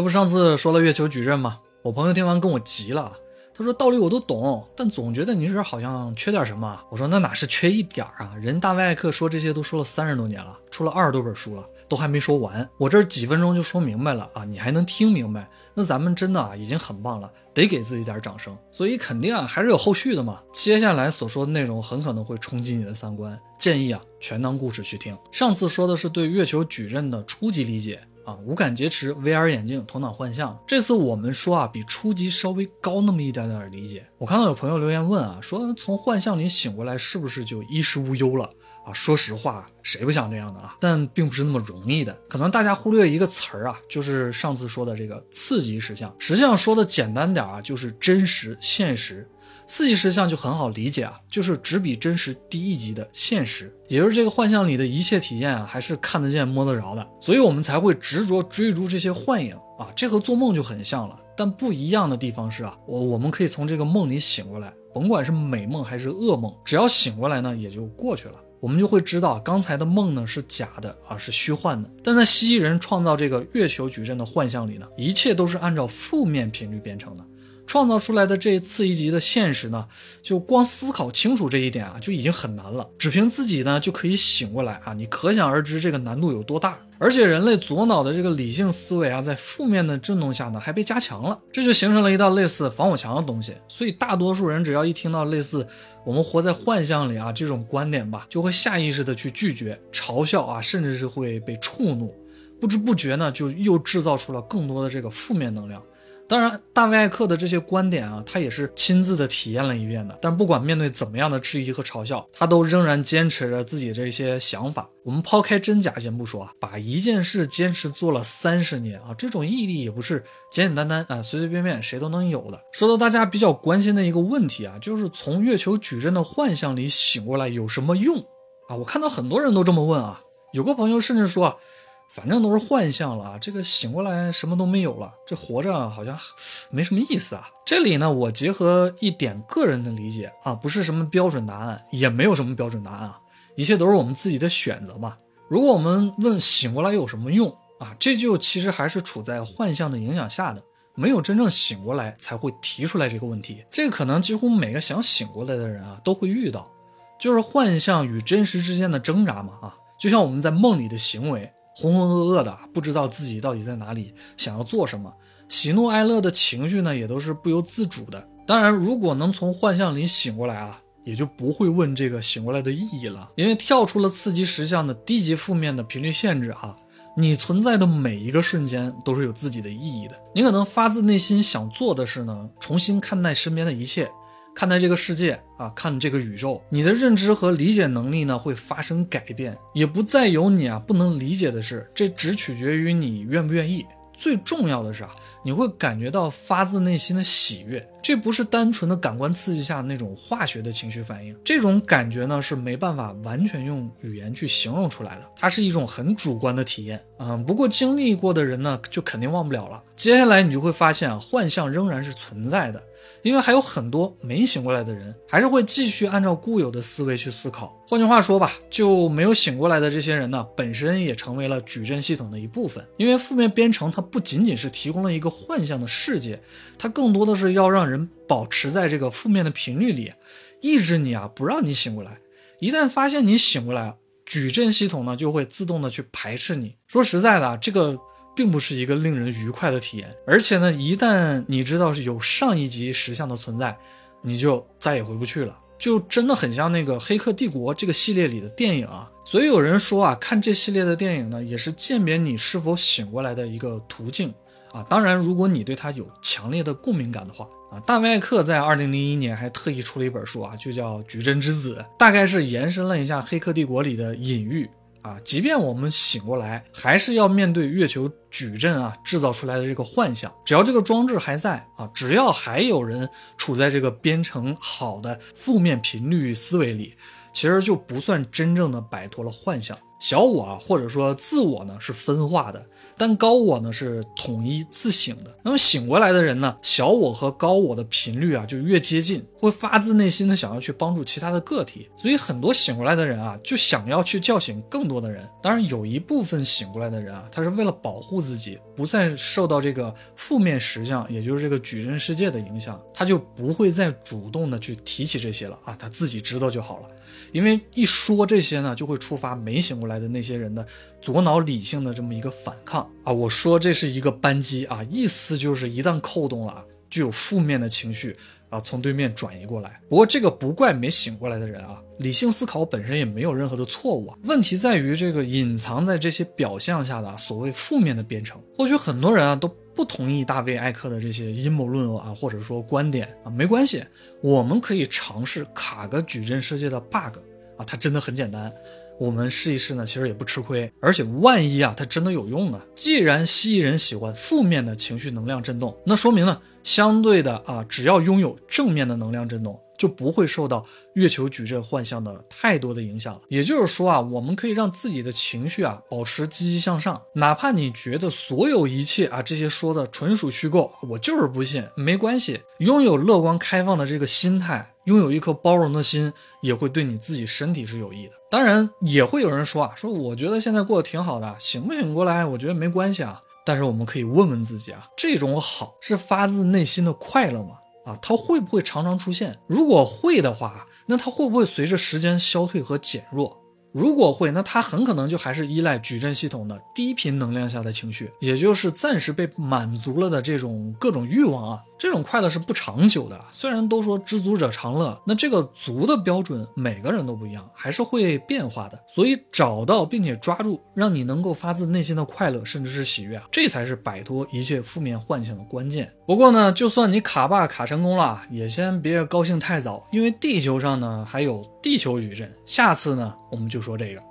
这不上次说了月球矩阵吗？我朋友听完跟我急了，他说道理我都懂，但总觉得你这好像缺点什么。我说那哪是缺一点啊？人大卫艾克说这些都说了三十多年了，出了二十多本书了，都还没说完。我这几分钟就说明白了啊，你还能听明白？那咱们真的啊已经很棒了，得给自己点掌声。所以肯定啊还是有后续的嘛。接下来所说的内容很可能会冲击你的三观，建议啊全当故事去听。上次说的是对月球矩阵的初级理解。啊，无感劫持、VR 眼镜、头脑幻象。这次我们说啊，比初级稍微高那么一点点理解。我看到有朋友留言问啊，说从幻象里醒过来是不是就衣食无忧了啊？说实话，谁不想这样的啊？但并不是那么容易的。可能大家忽略一个词儿啊，就是上次说的这个刺激实像。实际上说的简单点啊，就是真实现实。刺激实像就很好理解啊，就是只比真实低一级的现实，也就是这个幻象里的一切体验啊，还是看得见摸得着的，所以我们才会执着追逐这些幻影啊，这和做梦就很像了。但不一样的地方是啊，我我们可以从这个梦里醒过来，甭管是美梦还是噩梦，只要醒过来呢，也就过去了，我们就会知道刚才的梦呢是假的啊，是虚幻的。但在蜥蜴人创造这个月球矩阵的幻象里呢，一切都是按照负面频率编程的。创造出来的这次一级的现实呢，就光思考清楚这一点啊，就已经很难了。只凭自己呢，就可以醒过来啊，你可想而知这个难度有多大。而且人类左脑的这个理性思维啊，在负面的震动下呢，还被加强了，这就形成了一道类似防火墙的东西。所以大多数人只要一听到类似我们活在幻象里啊这种观点吧，就会下意识的去拒绝、嘲笑啊，甚至是会被触怒，不知不觉呢，就又制造出了更多的这个负面能量。当然，大卫艾克的这些观点啊，他也是亲自的体验了一遍的。但不管面对怎么样的质疑和嘲笑，他都仍然坚持着自己这些想法。我们抛开真假先不说啊，把一件事坚持做了三十年啊，这种毅力也不是简简单单啊，随随便便谁都能有的。说到大家比较关心的一个问题啊，就是从月球矩阵的幻象里醒过来有什么用啊？我看到很多人都这么问啊，有个朋友甚至说啊。反正都是幻象了啊，这个醒过来什么都没有了，这活着好像没什么意思啊。这里呢，我结合一点个人的理解啊，不是什么标准答案，也没有什么标准答案啊，一切都是我们自己的选择嘛。如果我们问醒过来有什么用啊，这就其实还是处在幻象的影响下的，没有真正醒过来才会提出来这个问题。这个可能几乎每个想醒过来的人啊都会遇到，就是幻象与真实之间的挣扎嘛啊，就像我们在梦里的行为。浑浑噩噩的，不知道自己到底在哪里，想要做什么，喜怒哀乐的情绪呢，也都是不由自主的。当然，如果能从幻象里醒过来啊，也就不会问这个醒过来的意义了，因为跳出了刺激实相的低级负面的频率限制啊，你存在的每一个瞬间都是有自己的意义的。你可能发自内心想做的是呢，重新看待身边的一切。看待这个世界啊，看这个宇宙，你的认知和理解能力呢会发生改变，也不再有你啊不能理解的事，这只取决于你愿不愿意。最重要的是啊，你会感觉到发自内心的喜悦，这不是单纯的感官刺激下那种化学的情绪反应，这种感觉呢是没办法完全用语言去形容出来的，它是一种很主观的体验。嗯，不过经历过的人呢就肯定忘不了了。接下来你就会发现啊，幻象仍然是存在的。因为还有很多没醒过来的人，还是会继续按照固有的思维去思考。换句话说吧，就没有醒过来的这些人呢，本身也成为了矩阵系统的一部分。因为负面编程它不仅仅是提供了一个幻象的世界，它更多的是要让人保持在这个负面的频率里，抑制你啊，不让你醒过来。一旦发现你醒过来，矩阵系统呢就会自动的去排斥你。说实在的，这个。并不是一个令人愉快的体验，而且呢，一旦你知道是有上一级石像的存在，你就再也回不去了，就真的很像那个《黑客帝国》这个系列里的电影啊。所以有人说啊，看这系列的电影呢，也是鉴别你是否醒过来的一个途径啊。当然，如果你对它有强烈的共鸣感的话啊，大卫艾克在二零零一年还特意出了一本书啊，就叫《矩阵之子》，大概是延伸了一下《黑客帝国》里的隐喻。啊，即便我们醒过来，还是要面对月球矩阵啊制造出来的这个幻象。只要这个装置还在啊，只要还有人处在这个编程好的负面频率思维里，其实就不算真正的摆脱了幻象。小我啊，或者说自我呢是分化的，但高我呢是统一自省的。那么醒过来的人呢，小我和高我的频率啊就越接近，会发自内心的想要去帮助其他的个体。所以很多醒过来的人啊，就想要去叫醒更多的人。当然有一部分醒过来的人啊，他是为了保护自己，不再受到这个负面实相，也就是这个矩阵世界的影响，他就不会再主动的去提起这些了啊，他自己知道就好了。因为一说这些呢，就会触发没醒过来的那些人的左脑理性的这么一个反抗啊。我说这是一个扳机啊，意思就是一旦扣动了，就有负面的情绪啊从对面转移过来。不过这个不怪没醒过来的人啊，理性思考本身也没有任何的错误啊。问题在于这个隐藏在这些表象下的所谓负面的编程。或许很多人啊都不同意大卫艾克的这些阴谋论啊，或者说观点啊，没关系，我们可以尝试卡个矩阵世界的 bug。啊，它真的很简单，我们试一试呢，其实也不吃亏。而且万一啊，它真的有用呢？既然蜥蜴人喜欢负面的情绪能量震动，那说明呢，相对的啊，只要拥有正面的能量震动，就不会受到月球矩阵幻象的太多的影响了。也就是说啊，我们可以让自己的情绪啊保持积极向上，哪怕你觉得所有一切啊这些说的纯属虚构，我就是不信，没关系，拥有乐观开放的这个心态。拥有一颗包容的心，也会对你自己身体是有益的。当然，也会有人说啊，说我觉得现在过得挺好的，醒不醒过来，我觉得没关系啊。但是我们可以问问自己啊，这种好是发自内心的快乐吗？啊，它会不会常常出现？如果会的话，那它会不会随着时间消退和减弱？如果会，那它很可能就还是依赖矩阵系统的低频能量下的情绪，也就是暂时被满足了的这种各种欲望啊。这种快乐是不长久的。虽然都说知足者常乐，那这个足的标准每个人都不一样，还是会变化的。所以找到并且抓住让你能够发自内心的快乐，甚至是喜悦，这才是摆脱一切负面幻想的关键。不过呢，就算你卡 bug 卡成功了，也先别高兴太早，因为地球上呢还有地球矩阵。下次呢，我们就说这个。